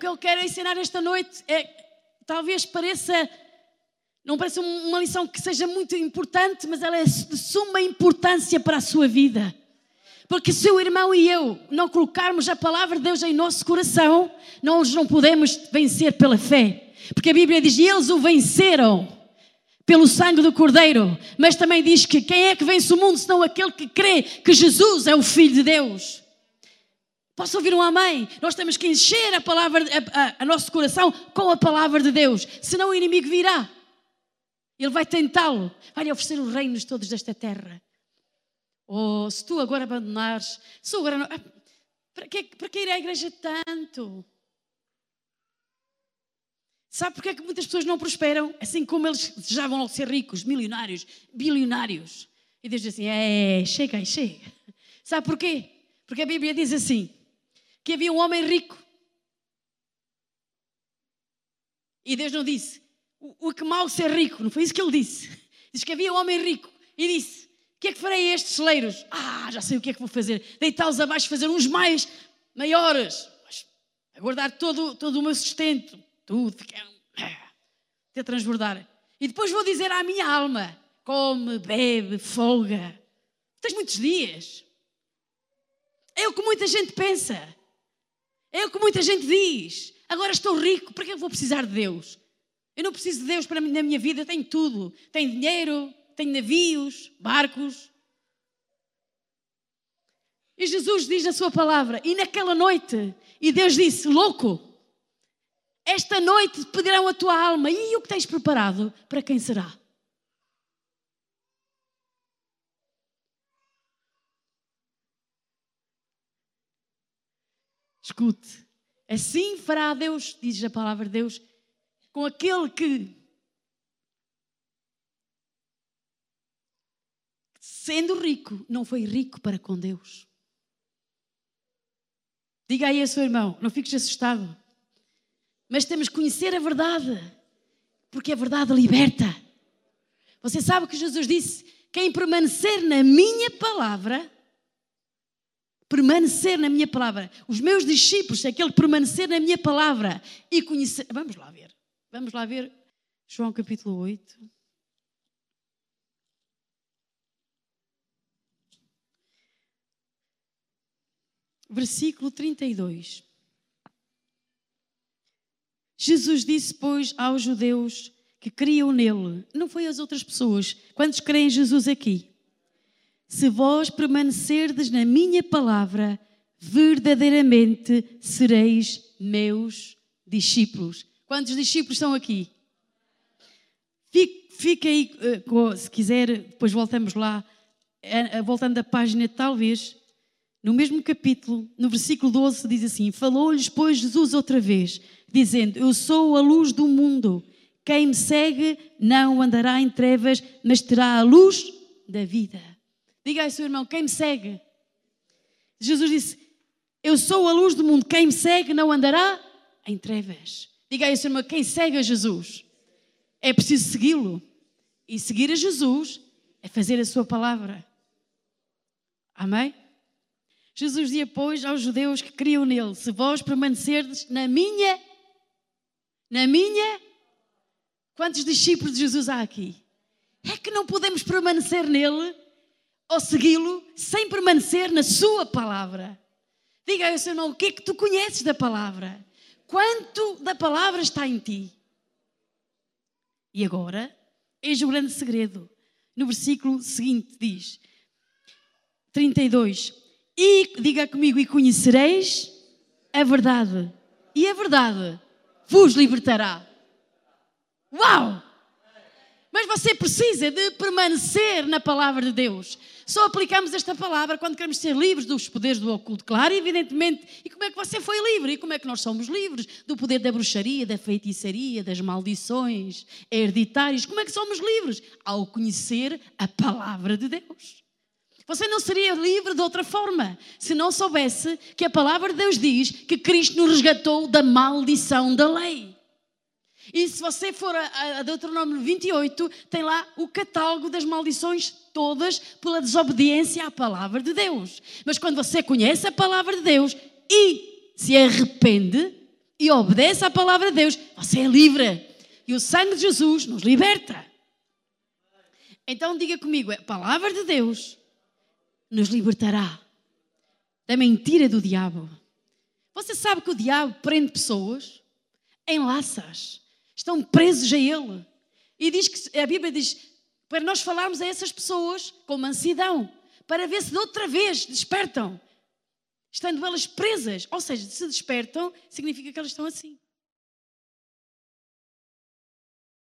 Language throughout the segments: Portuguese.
O que eu quero ensinar esta noite é, talvez pareça, não pareça uma lição que seja muito importante, mas ela é de suma importância para a sua vida. Porque se o irmão e eu não colocarmos a palavra de Deus em nosso coração, nós não podemos vencer pela fé. Porque a Bíblia diz: eles o venceram pelo sangue do Cordeiro, mas também diz que quem é que vence o mundo senão aquele que crê que Jesus é o Filho de Deus. Posso ouvir um amém? Nós temos que encher a palavra, a, a, a nosso coração com a palavra de Deus, senão o inimigo virá. Ele vai tentá-lo, vai-lhe oferecer os reinos todos desta terra. Oh, se tu agora abandonares, se agora não, ah, para que, para que ir à igreja tanto? Sabe porque é que muitas pessoas não prosperam? Assim como eles desejavam ser ricos, milionários, bilionários. E Deus diz assim: é, chega chega. Sabe porquê? Porque a Bíblia diz assim: que havia um homem rico. E Deus não disse: o, o que mal ser rico. Não foi isso que ele disse. Diz que havia um homem rico. E disse: o que é que farei a estes celeiros? Ah, já sei o que é que vou fazer. Deitá-los abaixo, fazer uns mais maiores. A guardar todo, todo o meu sustento tudo, fiquei até transbordar. E depois vou dizer à minha alma: come, bebe, folga. Tens muitos dias. É o que muita gente pensa. É o que muita gente diz. Agora estou rico, para que eu vou precisar de Deus? Eu não preciso de Deus para na minha vida, eu tenho tudo. Tenho dinheiro, tenho navios, barcos. E Jesus diz na sua palavra, e naquela noite, e Deus disse: Louco, esta noite pedirão a tua alma e o que tens preparado para quem será? Escute, assim fará Deus, diz a palavra de Deus, com aquele que, sendo rico, não foi rico para com Deus. Diga aí a seu irmão, não fiques assustado. Mas temos que conhecer a verdade, porque a verdade liberta. Você sabe que Jesus disse: quem permanecer na minha palavra, permanecer na minha palavra, os meus discípulos, aquele permanecer na minha palavra e conhecer. Vamos lá ver, vamos lá ver, João capítulo 8. Versículo 32. Jesus disse, pois, aos judeus que criam nele, não foi às outras pessoas. Quantos creem em Jesus aqui? Se vós permanecerdes na minha palavra, verdadeiramente sereis meus discípulos. Quantos discípulos estão aqui? Fique, aí, eh, se quiser, depois voltamos lá, eh, eh, voltando à página, talvez, no mesmo capítulo, no versículo 12, diz assim: Falou-lhes, pois, Jesus outra vez dizendo: Eu sou a luz do mundo. Quem me segue não andará em trevas, mas terá a luz da vida. Diga aí, seu irmão: Quem me segue? Jesus disse: Eu sou a luz do mundo. Quem me segue não andará em trevas. Diga aí, seu irmão: Quem segue a Jesus? É preciso segui-lo. E seguir a Jesus é fazer a sua palavra. Amém? Jesus dizia, pois, aos judeus que criam nele: Se vós permanecerdes na minha na minha. Quantos discípulos de Jesus há aqui? É que não podemos permanecer nele ou segui-lo sem permanecer na Sua palavra. Diga ao irmão o que é que tu conheces da palavra. Quanto da palavra está em ti? E agora, eis o grande segredo. No versículo seguinte diz: 32. E diga comigo, e conhecereis a verdade. E a verdade vos libertará. Uau! Mas você precisa de permanecer na palavra de Deus. Só aplicamos esta palavra quando queremos ser livres dos poderes do oculto, claro, evidentemente. E como é que você foi livre? E como é que nós somos livres do poder da bruxaria, da feitiçaria, das maldições hereditárias? Como é que somos livres? Ao conhecer a palavra de Deus. Você não seria livre de outra forma se não soubesse que a palavra de Deus diz que Cristo nos resgatou da maldição da lei. E se você for a, a Deuteronômio 28, tem lá o catálogo das maldições todas pela desobediência à palavra de Deus. Mas quando você conhece a palavra de Deus e se arrepende, e obedece à palavra de Deus, você é livre. E o sangue de Jesus nos liberta. Então diga comigo: a palavra de Deus nos libertará da mentira do diabo. Você sabe que o diabo prende pessoas, enlaça-as, estão presos a ele. E diz que a Bíblia diz para nós falarmos a essas pessoas com mansidão, para ver se de outra vez despertam, estando elas presas. Ou seja, se despertam, significa que elas estão assim.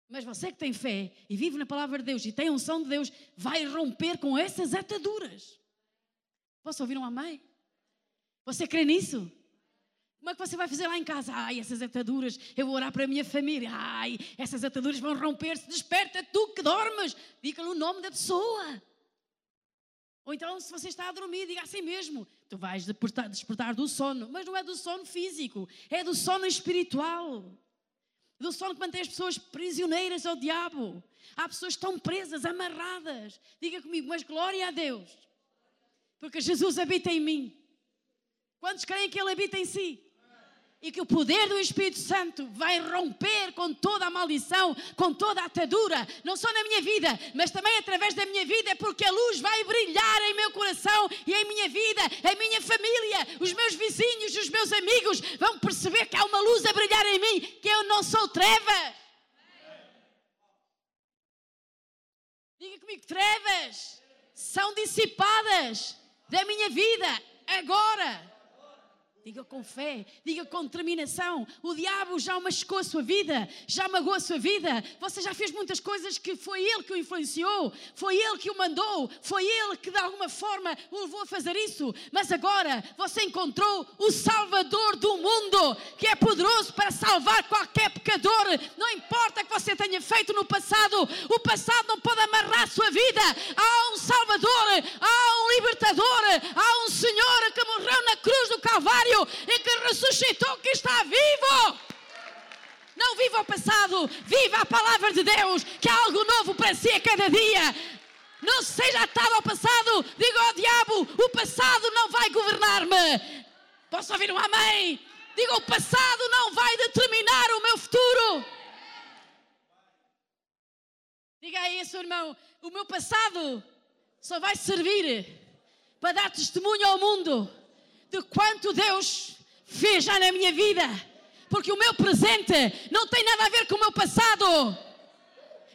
Mas você que tem fé e vive na palavra de Deus e tem unção de Deus, vai romper com essas ataduras. Posso ouvir um amém? Você crê nisso? Como é que você vai fazer lá em casa? Ai, essas ataduras, eu vou orar para a minha família. Ai, essas ataduras vão romper-se. Desperta tu que dormes. Diga-lhe o nome da pessoa. Ou então, se você está a dormir, diga assim mesmo: tu vais despertar, despertar do sono. Mas não é do sono físico, é do sono espiritual. Do sono que mantém as pessoas prisioneiras ao diabo. Há pessoas que estão presas, amarradas. Diga comigo, mas glória a Deus. Porque Jesus habita em mim. Quantos creem que Ele habita em si? E que o poder do Espírito Santo vai romper com toda a maldição, com toda a atadura, não só na minha vida, mas também através da minha vida, porque a luz vai brilhar em meu coração e em minha vida, em minha família, os meus vizinhos, os meus amigos vão perceber que há uma luz a brilhar em mim, que eu não sou trevas. Diga comigo, trevas são dissipadas da minha vida agora. Diga com fé, diga com determinação. O diabo já machucou a sua vida, já magoou a sua vida. Você já fez muitas coisas que foi ele que o influenciou, foi ele que o mandou, foi ele que de alguma forma o levou a fazer isso. Mas agora você encontrou o Salvador do mundo, que é poderoso para salvar qualquer pecador. Não importa o que você tenha feito no passado, o passado não pode amarrar a sua vida. Há um Salvador, há um libertador, há um Senhor que morreu na cruz do Calvário e que ressuscitou, que está vivo. Não viva o passado, viva a palavra de Deus, que há algo novo para si a cada dia. Não seja atado ao passado, diga ao diabo: o passado não vai governar-me. Posso ouvir um amém? Diga: o passado não vai determinar o meu futuro. Diga aí, seu irmão: o meu passado só vai servir para dar testemunho ao mundo de quanto Deus fez já na minha vida. Porque o meu presente não tem nada a ver com o meu passado.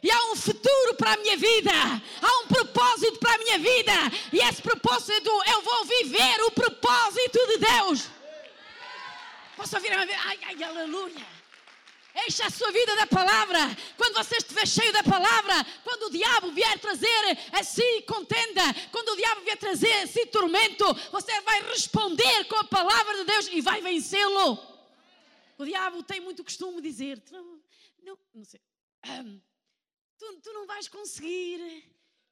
E há um futuro para a minha vida, há um propósito para a minha vida, e esse propósito eu vou viver o propósito de Deus. Posso ouvir? Ai, ai, aleluia. Encha a sua vida da palavra. Quando você estiver cheio da palavra, quando o diabo vier trazer a si contenda, quando o diabo vier trazer a si tormento, você vai responder com a palavra de Deus e vai vencê-lo. O diabo tem muito costume de dizer: não, não, não sei, tu, tu, não vais conseguir.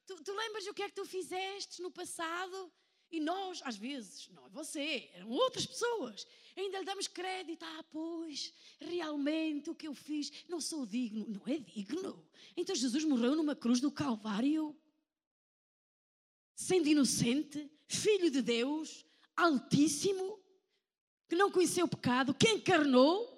Tu, tu lembras o que é que tu fizeste no passado? E nós, às vezes, não é você, eram outras pessoas, ainda lhe damos crédito. Ah, pois, realmente o que eu fiz, não sou digno. Não é digno. Então Jesus morreu numa cruz do Calvário, sendo inocente, filho de Deus, altíssimo, que não conheceu o pecado, que encarnou,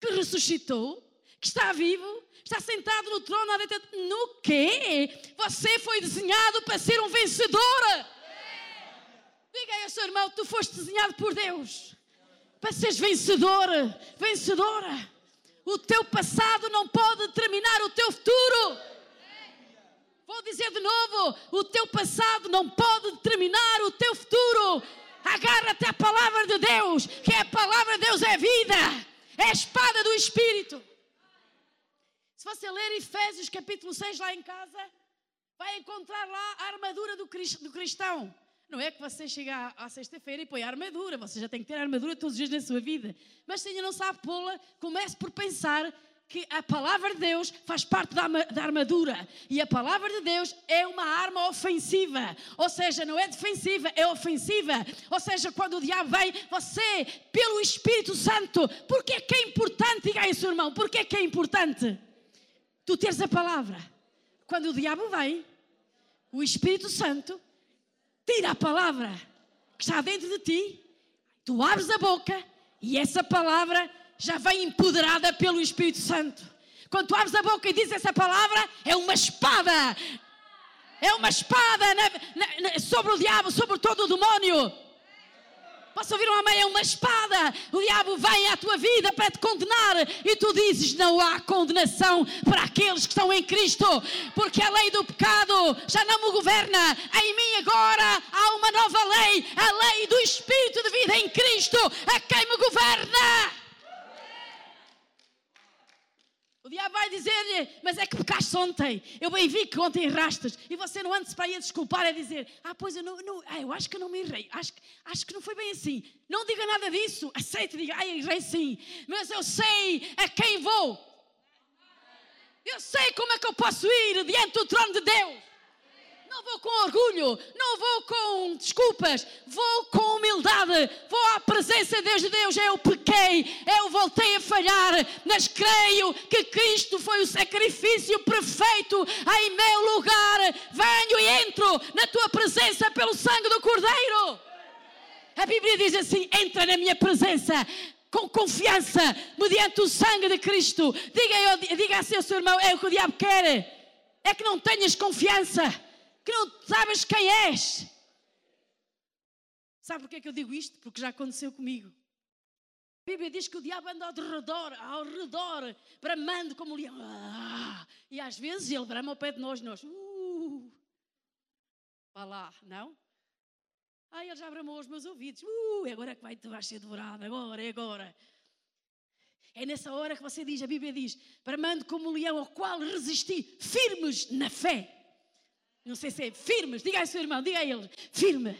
que ressuscitou, que está vivo, está sentado no trono à direita. No quê? Você foi desenhado para ser um vencedor. Diga aí ao seu irmão: tu foste desenhado por Deus para seres vencedora, vencedora. O teu passado não pode determinar o teu futuro. Vou dizer de novo: o teu passado não pode determinar o teu futuro. Agarra-te à palavra de Deus, que a palavra de Deus é vida, é a espada do Espírito. Se você ler Efésios capítulo 6 lá em casa, vai encontrar lá a armadura do cristão. Não é que você chega à, sexta-feira e põe a armadura, você já tem que ter a armadura todos os dias na sua vida. Mas se ainda não sabe pô-la, comece por pensar que a palavra de Deus faz parte da, da armadura. E a palavra de Deus é uma arma ofensiva. Ou seja, não é defensiva, é ofensiva. Ou seja, quando o diabo vem, você, pelo Espírito Santo, porque é que é importante, diga aí, seu irmão, porque é que é importante? Tu teres a palavra. Quando o diabo vem, o Espírito Santo tira a palavra que está dentro de ti, tu abres a boca E essa palavra já vem empoderada pelo Espírito Santo. Quando tu abres a boca e dizes essa palavra, é uma espada. É uma espada na, na, na, sobre o diabo, sobre todo o demónio. Posso ouvir um amém? É uma espada. O diabo vem à tua vida para te condenar e tu dizes: não há condenação para aqueles que estão em Cristo, porque a lei do pecado já não me governa. Em mim agora há uma nova lei, a lei do Espírito de vida em Cristo, a quem me governa. O diabo vai dizer-lhe, mas é que pecaste ontem. Eu bem vi que ontem errastes. E você não antes para ir desculpar, a dizer, ah, pois eu não, não ah, eu acho que não me errei. Acho, acho que não foi bem assim. Não diga nada disso. Aceite diga, ah, errei sim. Mas eu sei a quem vou. Eu sei como é que eu posso ir diante do trono de Deus. Não vou com orgulho, não vou com desculpas, vou com humildade, vou à presença de Deus de Deus. Eu pequei, eu voltei a falhar, mas creio que Cristo foi o sacrifício perfeito em meu lugar. Venho e entro na tua presença pelo sangue do Cordeiro. A Bíblia diz assim: entra na minha presença com confiança, mediante o sangue de Cristo. Diga, diga assim ao seu irmão: é o que o diabo quer. É que não tenhas confiança que não sabes quem és. Sabe porquê que eu digo isto? Porque já aconteceu comigo. A Bíblia diz que o diabo anda ao redor, ao redor, bramando como leão. Ah, e às vezes ele brama ao pé de nós, nós. Uh, vá lá, não? Ah, ele já bramou os meus ouvidos. Uh, agora é que vai, tu vais ser devorado, agora, é agora. É nessa hora que você diz, a Bíblia diz, bramando como leão ao qual resisti, firmes na fé. Não sei se é firmes. Diga ao seu irmão, diga a ele. Firme.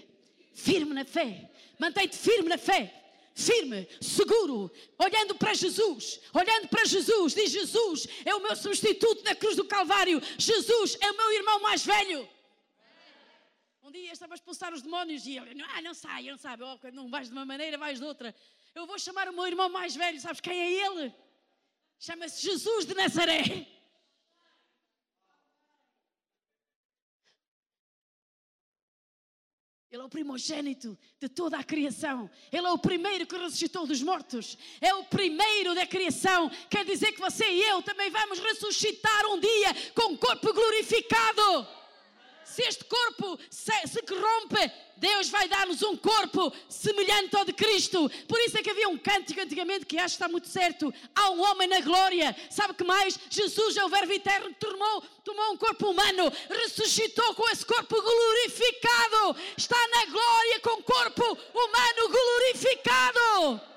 Firme na fé. Mantém-te firme na fé. Firme, seguro, olhando para Jesus, olhando para Jesus, diz Jesus é o meu substituto na cruz do Calvário, Jesus é o meu irmão mais velho. Um dia estava a expulsar os demónios e ele, ah, não sai, não sabe, oh, não vais de uma maneira, vais de outra. Eu vou chamar o meu irmão mais velho, sabes quem é ele? Chama-se Jesus de Nazaré. Ele é o primogênito de toda a criação. Ele é o primeiro que ressuscitou dos mortos. É o primeiro da criação. Quer dizer que você e eu também vamos ressuscitar um dia com um corpo glorificado se este corpo se, se corrompe, Deus vai dar-nos um corpo semelhante ao de Cristo. Por isso é que havia um cântico antigamente que acho que está muito certo. Há um homem na glória. Sabe que mais? Jesus é o Verbo eterno, tomou, tomou um corpo humano, ressuscitou com esse corpo glorificado. Está na glória com corpo humano glorificado.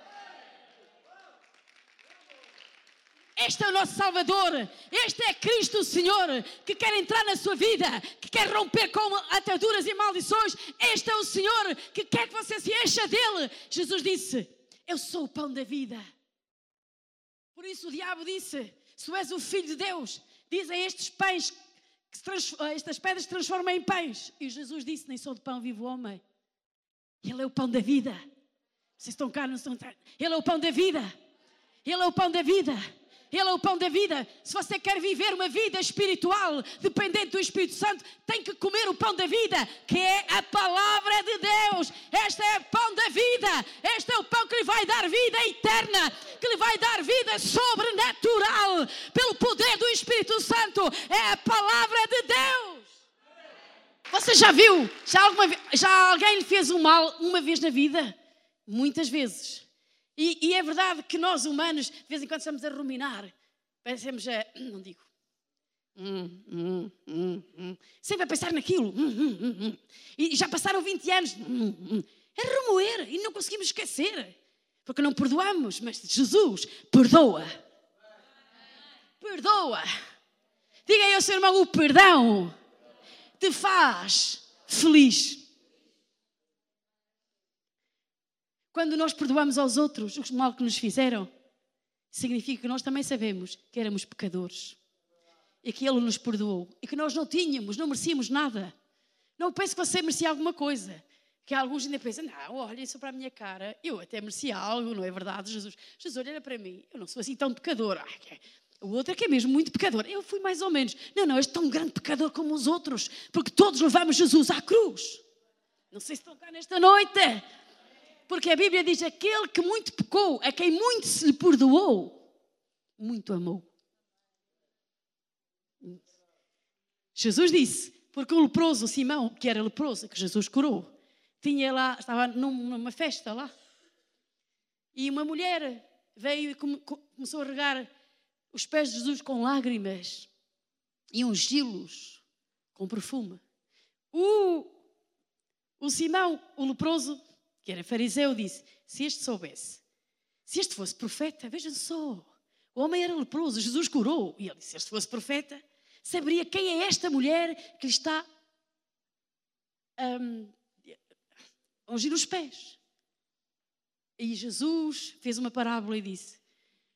Este é o nosso Salvador. Este é Cristo, o Senhor, que quer entrar na sua vida, que quer romper com ataduras e maldições. Este é o Senhor que quer que você se encha dele. Jesus disse: Eu sou o pão da vida. Por isso o diabo disse: Se és o filho de Deus, dizem estes pães, estas pedras se transformam em pães. E Jesus disse: Nem sou de pão vivo homem. Ele é o pão da vida. Vocês estão cá, não estão cá. Ele é o pão da vida. Ele é o pão da vida. Ele é o pão da vida. Se você quer viver uma vida espiritual dependente do Espírito Santo, tem que comer o pão da vida, que é a palavra de Deus. Este é o pão da vida. Este é o pão que lhe vai dar vida eterna, que lhe vai dar vida sobrenatural pelo poder do Espírito Santo. É a palavra de Deus. Você já viu? Já, alguma, já alguém lhe fez um mal uma vez na vida? Muitas vezes. E, e, é verdade que nós humanos, de vez em quando, estamos a ruminar. Parecemos a. Não digo. Hum, hum, hum, hum. Sempre a pensar naquilo. Hum, hum, hum, e já passaram 20 anos. É remoer e não conseguimos esquecer. Porque não perdoamos, mas Jesus perdoa. Perdoa. Diga aí ao seu irmão: o perdão te faz feliz. Quando nós perdoamos aos outros o mal que nos fizeram, significa que nós também sabemos que éramos pecadores e que Ele nos perdoou e que nós não tínhamos, não merecíamos nada. Não penso que você merecia alguma coisa. Que alguns ainda pensam, não, olha isso para a minha cara, eu até merecia algo, não é verdade, Jesus? Jesus, olha para mim, eu não sou assim tão pecador. É, o outro é que é mesmo muito pecador. Eu fui mais ou menos. Não, não, és tão grande pecador como os outros, porque todos levamos Jesus à cruz. Não sei se estão cá nesta noite. Porque a Bíblia diz: aquele que muito pecou, a quem muito se lhe perdoou, muito amou. Jesus disse, porque o leproso Simão, que era leproso, que Jesus curou, tinha lá, estava numa festa lá, e uma mulher veio e começou a regar os pés de Jesus com lágrimas e ungi-los com perfume. O, o Simão, o leproso, que era fariseu, disse: Se este soubesse, se este fosse profeta, vejam só, o homem era leproso, Jesus curou. E ele disse: Se este fosse profeta, saberia quem é esta mulher que lhe está um, a ungir os pés. E Jesus fez uma parábola e disse: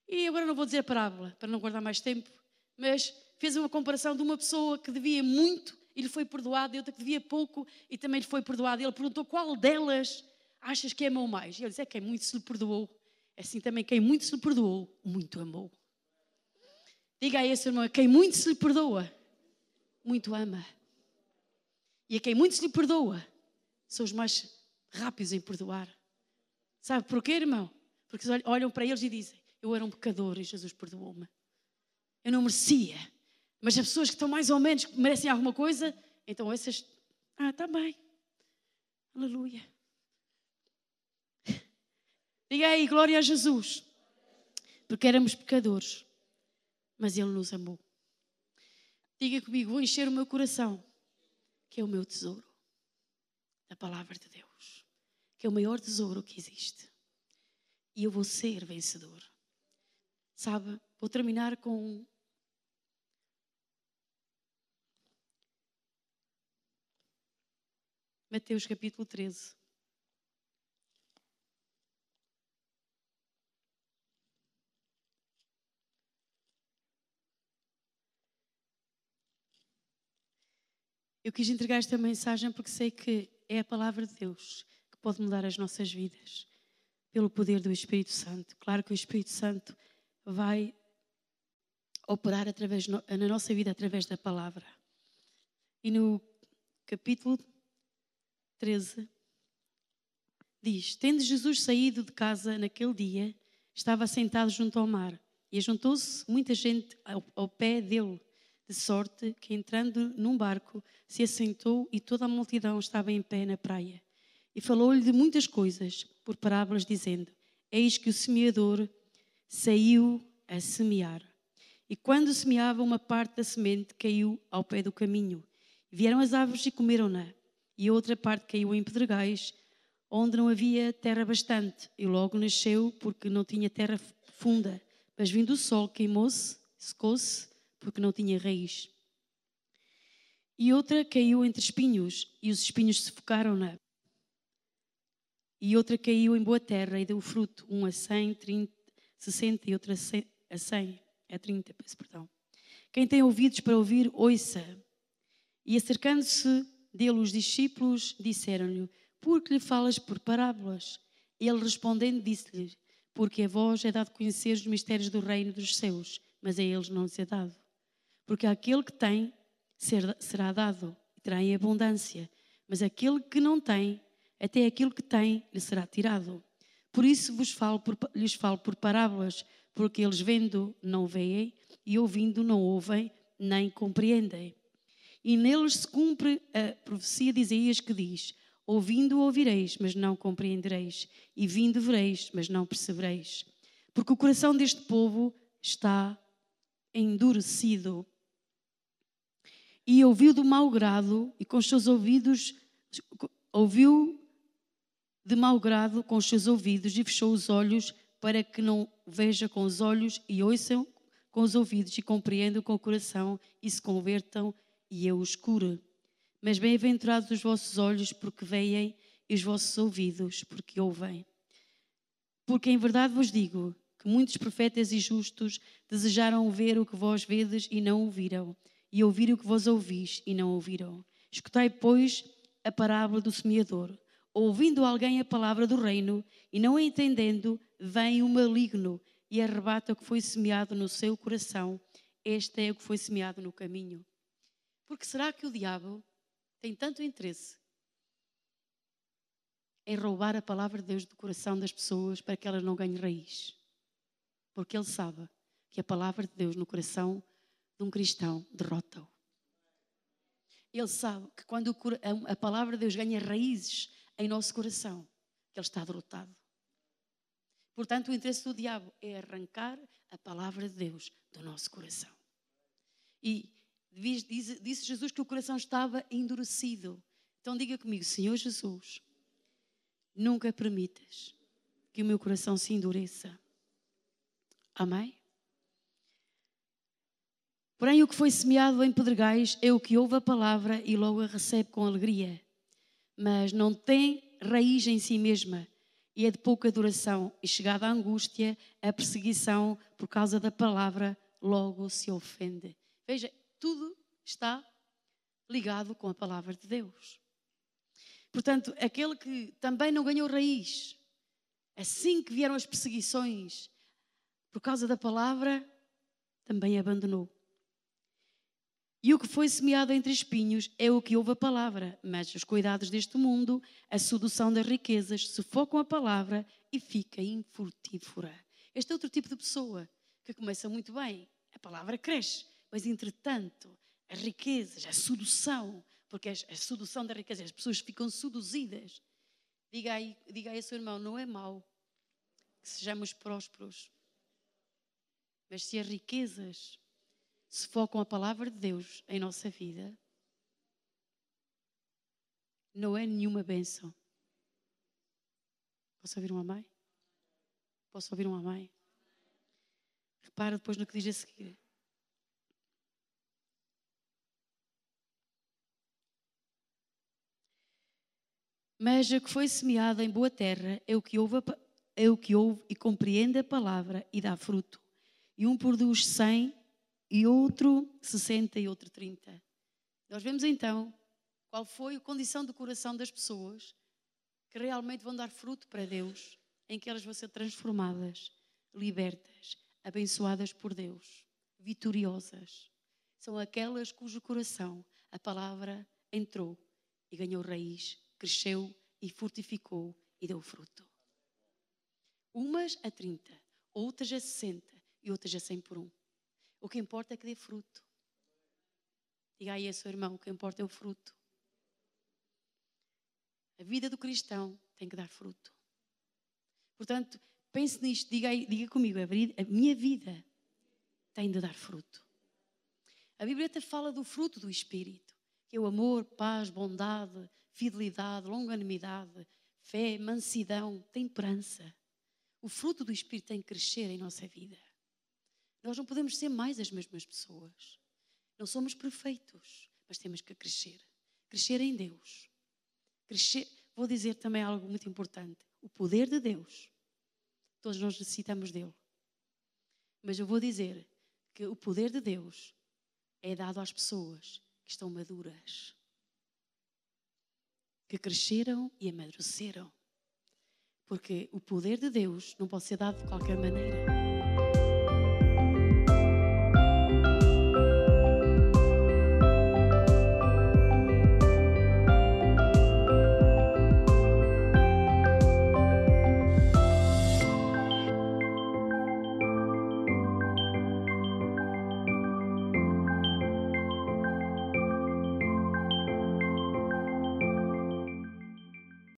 E agora não vou dizer a parábola, para não guardar mais tempo, mas fez uma comparação de uma pessoa que devia muito e lhe foi perdoado, e outra que devia pouco e também lhe foi perdoado. E ele perguntou qual delas achas que amou mais? E ele disse: É quem muito se lhe perdoou. Assim também, quem muito se lhe perdoou, muito amou. Diga a esse irmão: quem muito se lhe perdoa, muito ama. E a quem muito se lhe perdoa, são os mais rápidos em perdoar. Sabe porquê, irmão? Porque olham para eles e dizem: Eu era um pecador e Jesus perdoou-me. Eu não merecia. Mas as pessoas que estão mais ou menos, que merecem alguma coisa, então essas. Ah, está bem. Aleluia. Diga aí, glória a Jesus. Porque éramos pecadores mas Ele nos amou. Diga comigo, vou encher o meu coração, que é o meu tesouro, da palavra de Deus, que é o maior tesouro que existe. E eu vou ser vencedor. Sabe, vou terminar com Mateus capítulo 13. Eu quis entregar esta mensagem porque sei que é a palavra de Deus que pode mudar as nossas vidas pelo poder do Espírito Santo. Claro que o Espírito Santo vai operar através, na nossa vida através da palavra. E no capítulo 13 diz: Tendo Jesus saído de casa naquele dia, estava sentado junto ao mar e ajuntou-se muita gente ao, ao pé dele de sorte que, entrando num barco, se assentou e toda a multidão estava em pé na praia. E falou-lhe de muitas coisas, por parábolas, dizendo: Eis que o semeador saiu a semear. E quando semeava, uma parte da semente caiu ao pé do caminho. Vieram as aves e comeram-na. E outra parte caiu em pedregais, onde não havia terra bastante. E logo nasceu, porque não tinha terra funda. Mas vindo o sol, queimou-se, secou-se porque não tinha raiz. E outra caiu entre espinhos, e os espinhos sufocaram-na. E outra caiu em boa terra e deu fruto, um a 100, 30, 60 e outra a 100, a 30, peço perdão. Quem tem ouvidos para ouvir, ouça. E acercando-se dele os discípulos, disseram-lhe, por que lhe falas por parábolas? Ele respondendo disse-lhe, porque a vós é dado conhecer os mistérios do reino dos céus, mas a eles não lhes é dado. Porque aquele que tem será dado e terá em abundância, mas aquele que não tem, até aquilo que tem lhe será tirado. Por isso vos falo por, lhes falo por parábolas, porque eles vendo não veem e ouvindo não ouvem nem compreendem. E neles se cumpre a profecia de Isaías que diz: Ouvindo ouvireis, mas não compreendereis, e vindo vereis, mas não percebereis. Porque o coração deste povo está endurecido. E ouviu do mau grado e com os seus ouvidos, ouviu de mau grado com os seus ouvidos e fechou os olhos para que não veja com os olhos e ouçam com os ouvidos e compreendam com o coração e se convertam e eu os cure. Mas bem-aventurados os vossos olhos porque veem e os vossos ouvidos porque ouvem. Porque em verdade vos digo que muitos profetas e justos desejaram ver o que vós vedes e não ouviram, e ouvir o que vós ouvis e não ouviram. Escutai, pois, a parábola do semeador. Ouvindo alguém a palavra do reino e não a entendendo, vem o maligno e arrebata o que foi semeado no seu coração. Este é o que foi semeado no caminho. Porque será que o diabo tem tanto interesse em roubar a palavra de Deus do coração das pessoas para que elas não ganhem raiz. Porque ele sabe que a palavra de Deus no coração de um cristão derrota-o. Ele sabe que quando a palavra de Deus ganha raízes em nosso coração, que ele está derrotado. Portanto, o interesse do diabo é arrancar a palavra de Deus do nosso coração. E disse Jesus que o coração estava endurecido. Então diga comigo, Senhor Jesus, nunca permitas que o meu coração se endureça. Amém? Porém, o que foi semeado em pedregais é o que ouve a palavra e logo a recebe com alegria, mas não tem raiz em si mesma e é de pouca duração, e chegada a angústia, a perseguição por causa da palavra, logo se ofende. Veja, tudo está ligado com a palavra de Deus. Portanto, aquele que também não ganhou raiz, assim que vieram as perseguições por causa da palavra, também abandonou. E o que foi semeado entre espinhos é o que ouve a palavra, mas os cuidados deste mundo, a sedução das riquezas, sufocam a palavra e fica infrutífera. Este é outro tipo de pessoa que começa muito bem, a palavra cresce, mas entretanto, as riquezas, a sedução, porque a sedução da riqueza, as pessoas ficam seduzidas. Diga aí, diga aí ao seu irmão, não é mau que sejamos prósperos, mas se as riquezas se focam a palavra de Deus em nossa vida, não é nenhuma bênção. Posso ouvir um amém? Posso ouvir um amém? Repara depois no que diz a seguir. Mas a que foi semeada em boa terra é o que ouve, é o que ouve e compreende a palavra e dá fruto. E um produz cem e outro 60 e outro 30. Nós vemos então qual foi a condição do coração das pessoas que realmente vão dar fruto para Deus, em que elas vão ser transformadas, libertas, abençoadas por Deus, vitoriosas. São aquelas cujo coração a palavra entrou e ganhou raiz, cresceu e fortificou e deu fruto. Umas a 30, outras a 60 e outras a 100 por um. O que importa é que dê fruto. Diga aí a seu irmão: o que importa é o fruto. A vida do cristão tem que dar fruto. Portanto, pense nisto, diga, aí, diga comigo: a minha vida tem de dar fruto. A Bíblia até fala do fruto do Espírito, que é o amor, paz, bondade, fidelidade, longanimidade, fé, mansidão, temperança. O fruto do Espírito tem que crescer em nossa vida. Nós não podemos ser mais as mesmas pessoas. Não somos perfeitos, mas temos que crescer. Crescer em Deus. Crescer, vou dizer também algo muito importante. O poder de Deus. Todos nós necessitamos dele. Mas eu vou dizer que o poder de Deus é dado às pessoas que estão maduras, que cresceram e amadureceram. Porque o poder de Deus não pode ser dado de qualquer maneira.